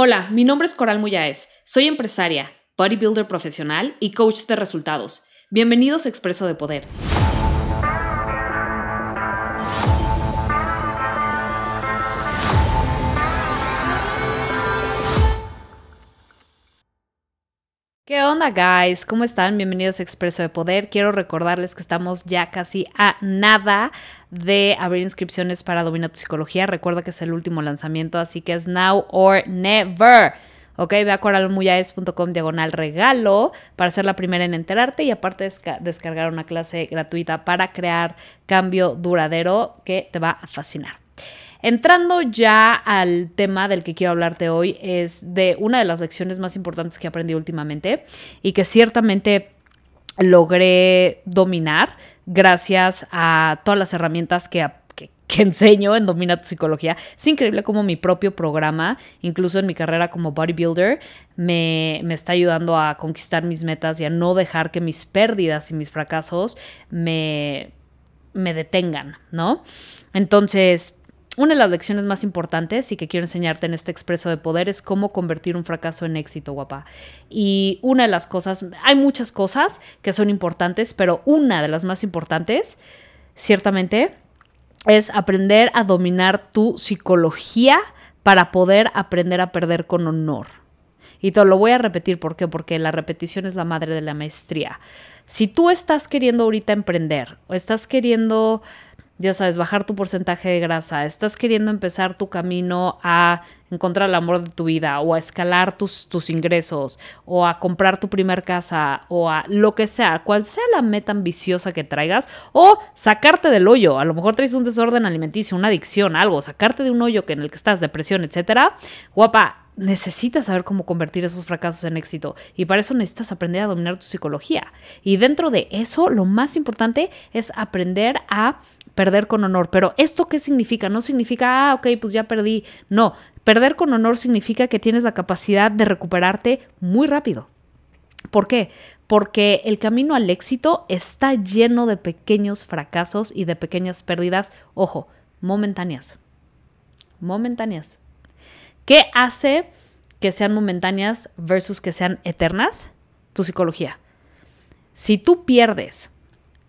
Hola, mi nombre es Coral Muyáez. Soy empresaria, bodybuilder profesional y coach de resultados. Bienvenidos a Expreso de Poder. ¿Qué onda, guys? ¿Cómo están? Bienvenidos a Expreso de Poder. Quiero recordarles que estamos ya casi a nada de abrir inscripciones para Domina tu Psicología. Recuerda que es el último lanzamiento, así que es now or never. Ok, ve a coralmuyaes.com diagonal regalo para ser la primera en enterarte y aparte descargar una clase gratuita para crear cambio duradero que te va a fascinar. Entrando ya al tema del que quiero hablarte hoy, es de una de las lecciones más importantes que aprendí últimamente y que ciertamente logré dominar gracias a todas las herramientas que, enseño en Domina tu Psicología. Es increíble cómo mi propio programa, incluso en mi carrera como bodybuilder, me, me, está ayudando a conquistar mis metas y a no dejar que mis pérdidas y mis fracasos me, me detengan, ¿no? Entonces, una de las lecciones más importantes y que quiero enseñarte en este expreso de poder es cómo convertir un fracaso en éxito, guapa. Y una de las cosas, hay muchas cosas que son importantes, pero una de las más importantes, ciertamente, es aprender a dominar tu psicología para poder aprender a perder con honor. Y te lo voy a repetir, ¿por qué? Porque la repetición es la madre de la maestría. Si tú estás queriendo ahorita emprender o estás queriendo ya sabes, bajar tu porcentaje de grasa, estás queriendo empezar tu camino a encontrar el amor de tu vida o a escalar tus, tus ingresos o a comprar tu primer casa o a lo que sea, cual sea la meta ambiciosa que traigas o sacarte del hoyo, a lo mejor traes un desorden alimenticio, una adicción, algo, sacarte de un hoyo que en el que estás, depresión, etcétera, guapa, necesitas saber cómo convertir esos fracasos en éxito y para eso necesitas aprender a dominar tu psicología. Y dentro de eso, lo más importante es aprender a perder con honor. Pero ¿esto qué significa? No significa, ah, ok, pues ya perdí. No, perder con honor significa que tienes la capacidad de recuperarte muy rápido. ¿Por qué? Porque el camino al éxito está lleno de pequeños fracasos y de pequeñas pérdidas, ojo, momentáneas. Momentáneas. ¿Qué hace que sean momentáneas versus que sean eternas? Tu psicología. Si tú pierdes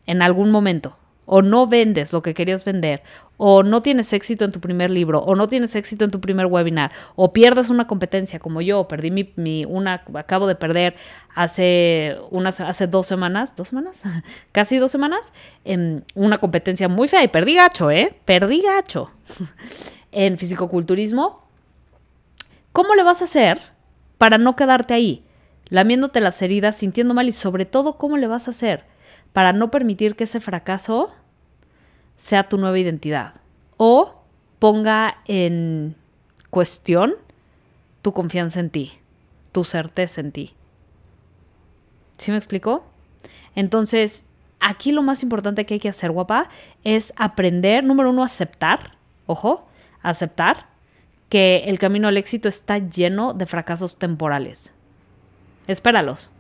en algún momento o no vendes lo que querías vender, o no tienes éxito en tu primer libro, o no tienes éxito en tu primer webinar, o pierdes una competencia como yo, perdí mi, una, acabo de perder hace unas, hace dos semanas, dos semanas, casi dos semanas, en una competencia muy fea y perdí gacho, ¿eh? Perdí gacho en fisicoculturismo ¿Cómo le vas a hacer para no quedarte ahí, lamiéndote las heridas, sintiendo mal y sobre todo cómo le vas a hacer para no permitir que ese fracaso sea tu nueva identidad o ponga en cuestión tu confianza en ti, tu certeza en ti? ¿Sí me explicó? Entonces, aquí lo más importante que hay que hacer, guapa, es aprender, número uno, aceptar, ojo, aceptar que el camino al éxito está lleno de fracasos temporales. Espéralos.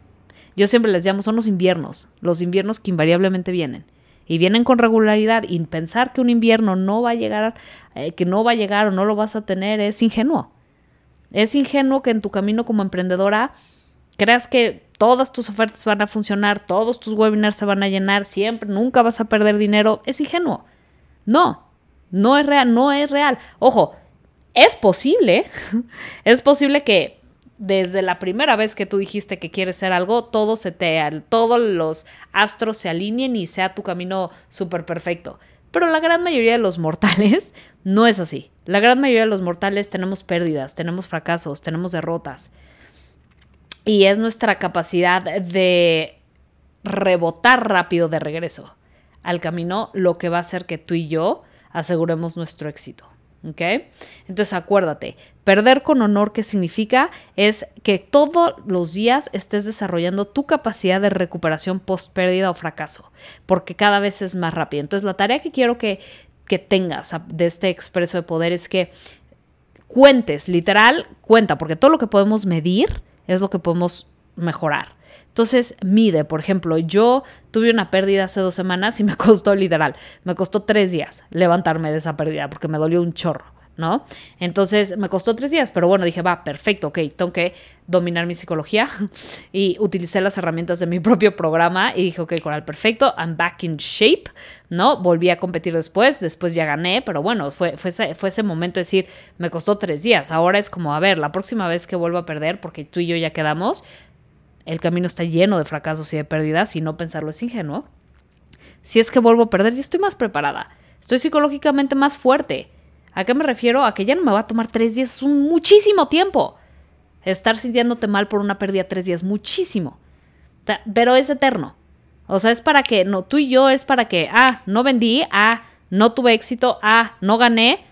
Yo siempre les llamo, son los inviernos, los inviernos que invariablemente vienen. Y vienen con regularidad y pensar que un invierno no va a llegar, eh, que no va a llegar o no lo vas a tener es ingenuo. Es ingenuo que en tu camino como emprendedora creas que todas tus ofertas van a funcionar, todos tus webinars se van a llenar siempre, nunca vas a perder dinero. Es ingenuo. No, no es real, no es real. Ojo, es posible, es posible que desde la primera vez que tú dijiste que quieres ser algo, todo se te, todos los astros se alineen y sea tu camino súper perfecto. Pero la gran mayoría de los mortales no es así. La gran mayoría de los mortales tenemos pérdidas, tenemos fracasos, tenemos derrotas. Y es nuestra capacidad de rebotar rápido de regreso al camino lo que va a hacer que tú y yo aseguremos nuestro éxito. ¿Ok? Entonces acuérdate, perder con honor, ¿qué significa? Es que todos los días estés desarrollando tu capacidad de recuperación post pérdida o fracaso, porque cada vez es más rápida. Entonces la tarea que quiero que, que tengas de este expreso de poder es que cuentes, literal, cuenta, porque todo lo que podemos medir es lo que podemos mejorar. Entonces, mide, por ejemplo, yo tuve una pérdida hace dos semanas y me costó literal, me costó tres días levantarme de esa pérdida porque me dolió un chorro. ¿no? Entonces me costó tres días, pero bueno, dije, va, perfecto, ok, tengo que dominar mi psicología y utilicé las herramientas de mi propio programa y dije, ok, Coral, perfecto, I'm back in shape, ¿no? Volví a competir después, después ya gané, pero bueno, fue, fue, ese, fue ese momento de decir, me costó tres días, ahora es como, a ver, la próxima vez que vuelvo a perder, porque tú y yo ya quedamos, el camino está lleno de fracasos y de pérdidas y no pensarlo es ingenuo. Si es que vuelvo a perder, ya estoy más preparada, estoy psicológicamente más fuerte ¿A qué me refiero? A que ya no me va a tomar tres días, es un muchísimo tiempo. Estar sintiéndote mal por una pérdida tres días, muchísimo. Pero es eterno. O sea, es para que, no, tú y yo es para que, ah, no vendí, ah, no tuve éxito, ah, no gané.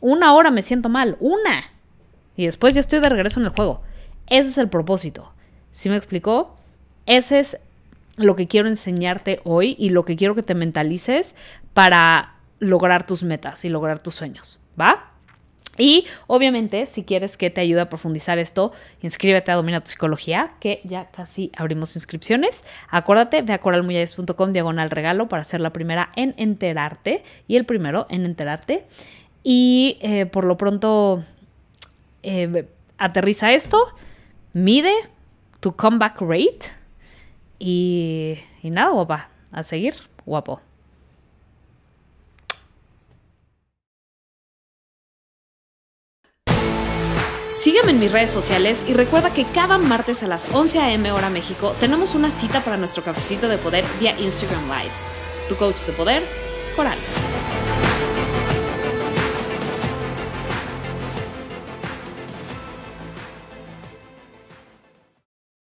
Una hora me siento mal, una. Y después ya estoy de regreso en el juego. Ese es el propósito. ¿Sí me explicó? Ese es lo que quiero enseñarte hoy y lo que quiero que te mentalices para lograr tus metas y lograr tus sueños, ¿va? Y obviamente, si quieres que te ayude a profundizar esto, inscríbete a Domina tu Psicología, que ya casi abrimos inscripciones. Acuérdate, ve a diagonal regalo para ser la primera en enterarte y el primero en enterarte. Y eh, por lo pronto, eh, aterriza esto, mide tu comeback rate y, nada, guapa, a seguir, guapo. Sígueme en mis redes sociales y recuerda que cada martes a las 11 a.m. hora México tenemos una cita para nuestro cafecito de poder vía Instagram Live. Tu coach de poder, Coral.